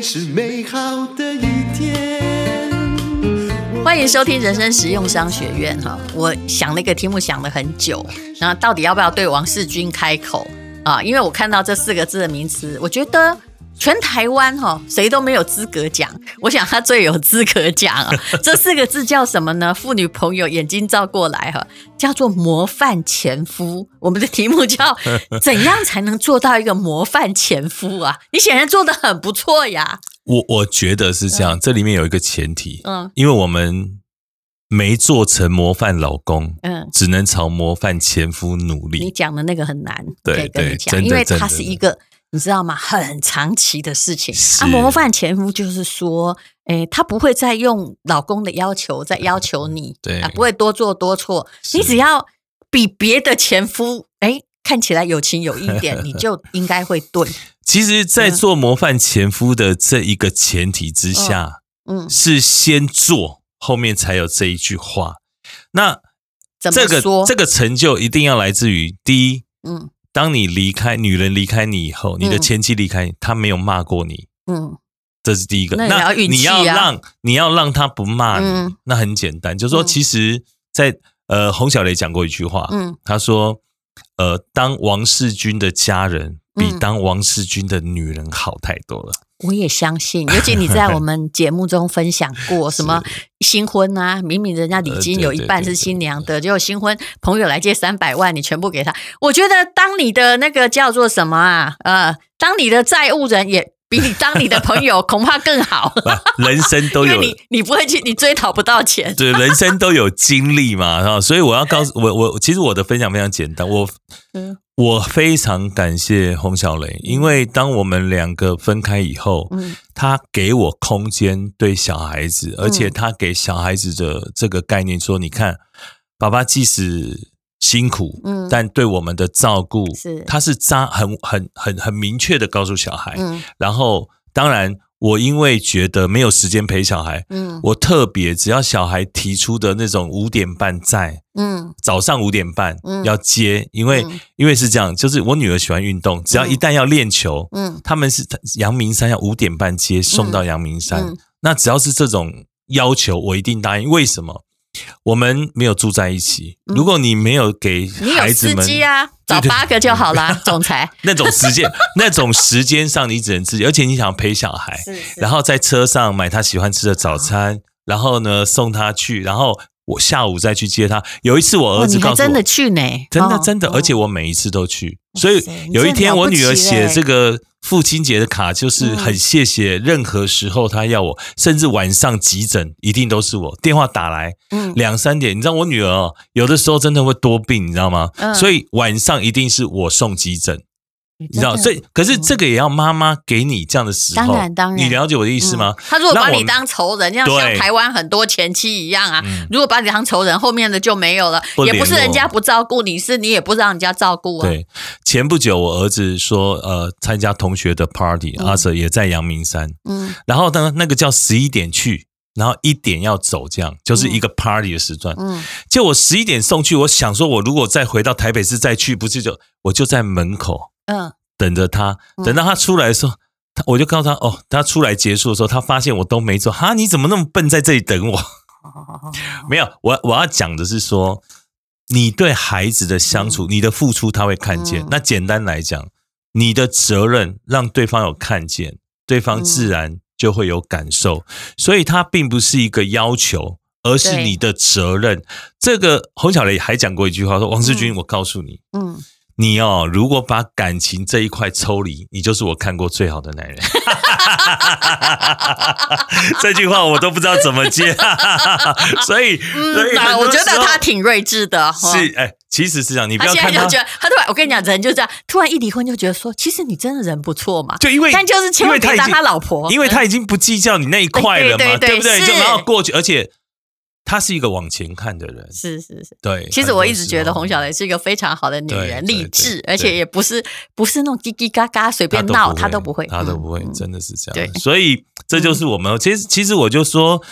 是美好的一天。欢迎收听人生实用商学院哈，我想那个题目想了很久，那到底要不要对王世军开口啊？因为我看到这四个字的名词，我觉得。全台湾哈，谁都没有资格讲。我想他最有资格讲啊。这四个字叫什么呢？妇女朋友眼睛照过来哈，叫做模范前夫。我们的题目叫 怎样才能做到一个模范前夫啊？你显然做的很不错呀。我我觉得是这样，这里面有一个前提，嗯，因为我们没做成模范老公，嗯，只能朝模范前夫努力。你讲的那个很难，对对，真的，因为他是一个。你知道吗？很长期的事情。啊，模范前夫就是说，诶，他不会再用老公的要求再要求你，对，啊，不会多做多错。你只要比别的前夫，诶，看起来有情有义一点，你就应该会对。其实，在做模范前夫的这一个前提之下，嗯，是先做，后面才有这一句话。那这个这个成就一定要来自于第一，嗯。当你离开女人离开你以后，你的前妻离开你，她没有骂过你，嗯，这是第一个。那你，你要让你要让他不骂你，嗯、那很简单，就是说，其实在，在呃，洪小雷讲过一句话，嗯，他说，呃，当王世军的家人比当王世军的女人好太多了。我也相信，尤其你在我们节目中分享过 什么新婚啊，明明人家礼金有一半是新娘的，结果新婚朋友来借三百万，你全部给他。我觉得当你的那个叫做什么啊，呃，当你的债务人也。比你当你的朋友恐怕更好，人生都有 你，你不会去，你追讨不到钱。对，人生都有经历嘛，所以我要告诉我，我其实我的分享非常简单，我我非常感谢洪小雷，因为当我们两个分开以后，他给我空间对小孩子，而且他给小孩子的这个概念说，你看，爸爸即使。辛苦，嗯，但对我们的照顾是，他是扎很很很很明确的告诉小孩，嗯，然后当然我因为觉得没有时间陪小孩，嗯，我特别只要小孩提出的那种五点半在，嗯，早上五点半要接，因为因为是这样，就是我女儿喜欢运动，只要一旦要练球，嗯，他们是阳明山要五点半接送到阳明山，那只要是这种要求，我一定答应。为什么？我们没有住在一起。如果你没有给孩子们，你有司机啊，找八个就好啦。总裁那种时间，那种时间上你只能自己，而且你想陪小孩，然后在车上买他喜欢吃的早餐，然后呢送他去，然后我下午再去接他。有一次我儿子告诉我，真的去呢，真的真的，而且我每一次都去。所以有一天我女儿写这个。父亲节的卡就是很谢谢，任何时候她要我，甚至晚上急诊一定都是我电话打来，嗯，两三点，你知道我女儿哦，有的时候真的会多病，你知道吗？所以晚上一定是我送急诊。你知道，所以可是这个也要妈妈给你这样的时候，当然当然，你了解我的意思吗？他如果把你当仇人，像像台湾很多前妻一样啊，如果把你当仇人，后面的就没有了，也不是人家不照顾你，是你也不让人家照顾啊。对，前不久我儿子说，呃，参加同学的 party，阿 Sir 也在阳明山，嗯，然后呢，那个叫十一点去，然后一点要走，这样就是一个 party 的时段，嗯，就我十一点送去，我想说，我如果再回到台北市再去，不是就我就在门口。嗯，等着他，等到他出来的时候，他我就告诉他哦，他出来结束的时候，他发现我都没走，哈，你怎么那么笨，在这里等我？没有，我我要讲的是说，你对孩子的相处，你的付出他会看见。那简单来讲，你的责任让对方有看见，对方自然就会有感受。所以，他并不是一个要求，而是你的责任。这个洪小雷还讲过一句话，说：“王志军，我告诉你，嗯。”你哦，如果把感情这一块抽离，你就是我看过最好的男人。这句话我都不知道怎么接，所以，嗯，我觉得他挺睿智的。是，哎，其实是这样，你不要看他，他现在就觉得，他突然，我跟你讲，人就这样，突然一离婚就觉得说，其实你真的人不错嘛。就因为，但就是千万别当他老婆，因为他已经不计较你那一块了嘛，对不对？就然后过去，而且。他是一个往前看的人，是是是，对。其实我一直觉得洪小雷是一个非常好的女人，励志，而且也不是不是那种叽叽嘎嘎随便闹，她都不会，她都不会，真的是这样。对，所以这就是我们。其实其实我就说，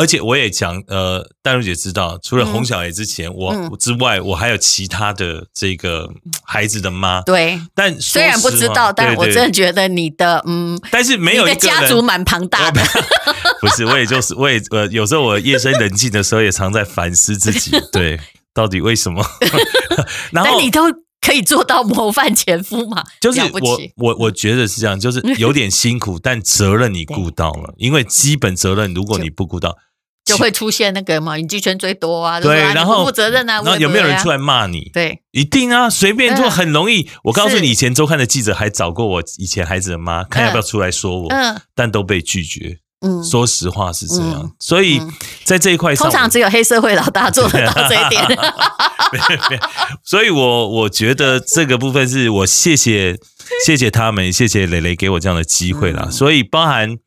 而且我也讲，呃，淡如姐知道，除了洪小雷之前，我之外，我还有其他的这个孩子的妈。对，但虽然不知道，但我真的觉得你的嗯，但是没有一个家族蛮庞大的。不是，我也就是我也呃，有时候我夜深人静的时候，也常在反思自己，对，到底为什么？然后你都。可以做到模范前夫嘛？就是我我我觉得是这样，就是有点辛苦，但责任你顾到了，因为基本责任如果你不顾到，就会出现那个嘛，影剧圈最多啊，对，然后不负责任啊，那有没有人出来骂你？对，一定啊，随便做很容易。我告诉你，以前周刊的记者还找过我以前孩子的妈，看要不要出来说我，但都被拒绝。嗯，说实话是这样，嗯、所以在这一块上，通常只有黑社会老大做得到这一点。所以我我觉得这个部分是我谢谢谢谢他们，谢谢磊磊给我这样的机会啦。嗯、所以包含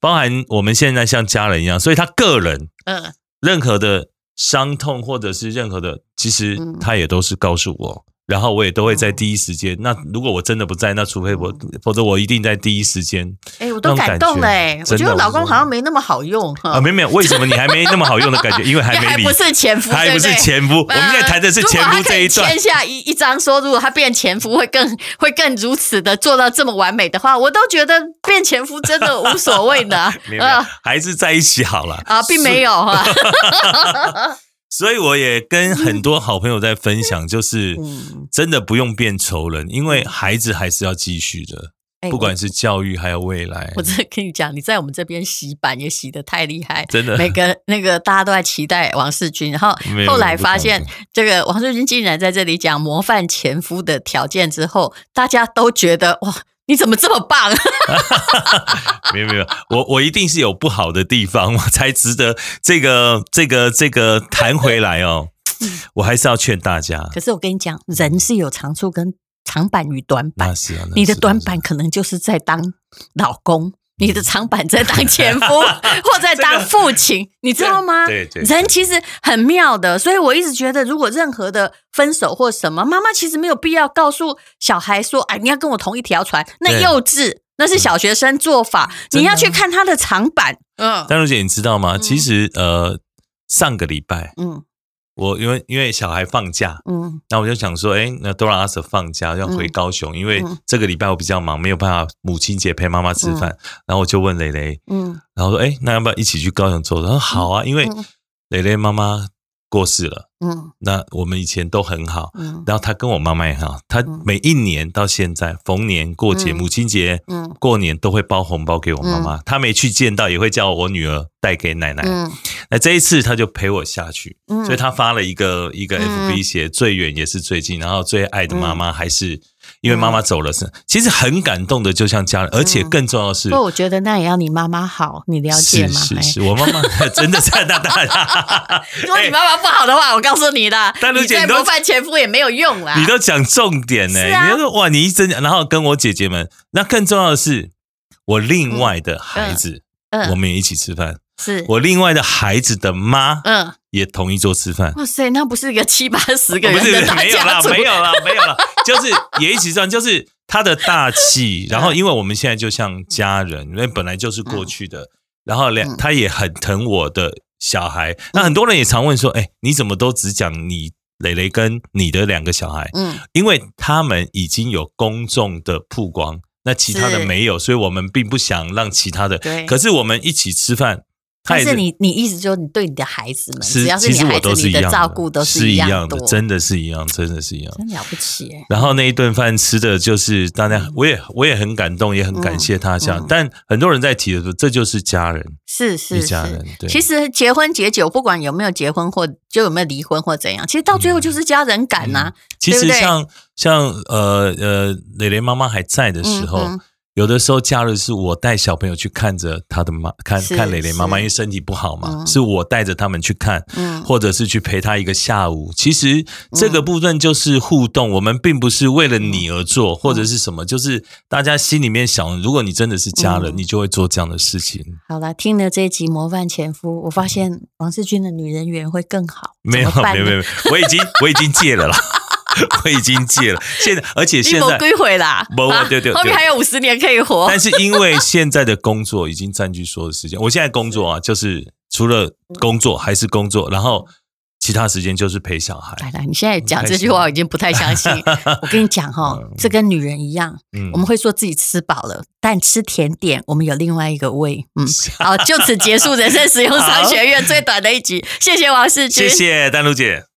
包含我们现在像家人一样，所以他个人嗯，任何的伤痛或者是任何的，其实他也都是告诉我。然后我也都会在第一时间。那如果我真的不在，那除非我，否则我一定在第一时间。哎，我都感动嘞！我觉得我老公好像没那么好用啊。没有没有，为什么你还没那么好用的感觉？因为还 没离，不是前夫，还不是前夫。我们现在谈的是前夫这一段。签下一一张说，如果他变前夫会更 会更如此的做到这么完美的话，我都觉得变前夫真的无所谓的。没有，还是在一起好了啊，并没有哈。所以我也跟很多好朋友在分享，就是真的不用变仇人，因为孩子还是要继续的，不管是教育还有未来。我真的跟你讲，你在我们这边洗版也洗得太厉害，真的。每个那个大家都在期待王世军，然后后来发现这个王世军竟然在这里讲模范前夫的条件之后，大家都觉得哇。你怎么这么棒？没有没有，我我一定是有不好的地方，我才值得这个这个这个弹回来哦。我还是要劝大家。可是我跟你讲，人是有长处跟长板与短板。是啊，你的短板可能就是在当老公。你的长板在当前夫，或在当父亲，你知道吗？对对，人其实很妙的，所以我一直觉得，如果任何的分手或什么，妈妈其实没有必要告诉小孩说：“哎，你要跟我同一条船。”那幼稚，那是小学生做法。你要去看他的长板。嗯，丹如姐，你知道吗？其实呃，上个礼拜，嗯。我因为因为小孩放假，嗯，那我就想说，哎，那都让阿 Sir 放假，要回高雄，嗯、因为这个礼拜我比较忙，没有办法母亲节陪妈妈吃饭，嗯、然后我就问蕾蕾，嗯，然后说，哎，那要不要一起去高雄坐？他说好啊，因为蕾蕾妈妈。过世了，嗯，那我们以前都很好，嗯，然后他跟我妈妈也很好，他每一年到现在逢年过节，母亲节，嗯，过年都会包红包给我妈妈，他没去见到也会叫我女儿带给奶奶，嗯，那这一次他就陪我下去，所以他发了一个一个 FB 写最远也是最近，然后最爱的妈妈还是。因为妈妈走了是，其实很感动的，就像家人，而且更重要的是，不，我觉得那也要你妈妈好，你了解吗？是是是，我妈妈 真的在那大大。如果你妈妈不好的话，我告诉你的，你再模范前夫也没有用啦。你都讲重点呢，你说哇，你一真，然后跟我姐姐们，那更重要的是，我另外的孩子，我们也一起吃饭。是我另外的孩子的妈，嗯，也同一桌吃饭。哇塞，那不是一个七八十个人的大家族？没有了，没有了，没有了，就是也一起吃饭，就是他的大气。然后，因为我们现在就像家人，因为本来就是过去的。然后两，他也很疼我的小孩。那很多人也常问说，哎，你怎么都只讲你磊磊跟你的两个小孩？嗯，因为他们已经有公众的曝光，那其他的没有，所以我们并不想让其他的。对，可是我们一起吃饭。但是你，你意思就是你对你的孩子们，只要是你孩子，你的照顾都是一样的，真的是一样，真的是一样，真了不起。然后那一顿饭吃的就是大家，我也我也很感动，也很感谢他这样。但很多人在提的时候，这就是家人，是是家人。对，其实结婚结久，不管有没有结婚或就有没有离婚或怎样，其实到最后就是家人感呐。其实像像呃呃，蕾蕾妈妈还在的时候。有的时候假日是我带小朋友去看着他的妈，看看蕾蕾妈妈，因为身体不好嘛，是我带着他们去看，或者是去陪他一个下午。其实这个部分就是互动，我们并不是为了你而做，或者是什么，就是大家心里面想，如果你真的是家人，你就会做这样的事情。好了，听了这一集模范前夫，我发现王世军的女人缘会更好。没有，没有，没有，我已经我已经戒了啦。我已经戒了，现在而且现在归回啦，不，对对对，后面还有五十年可以活。但是因为现在的工作已经占据所有的时间，我现在工作啊，就是除了工作还是工作，然后其他时间就是陪小孩。来来，你现在讲这句话，我已经不太相信。我跟你讲哈，这跟女人一样，我们会说自己吃饱了，但吃甜点，我们有另外一个胃。嗯，好，就此结束人生使用商学院最短的一集。谢谢王世军，谢谢丹露姐。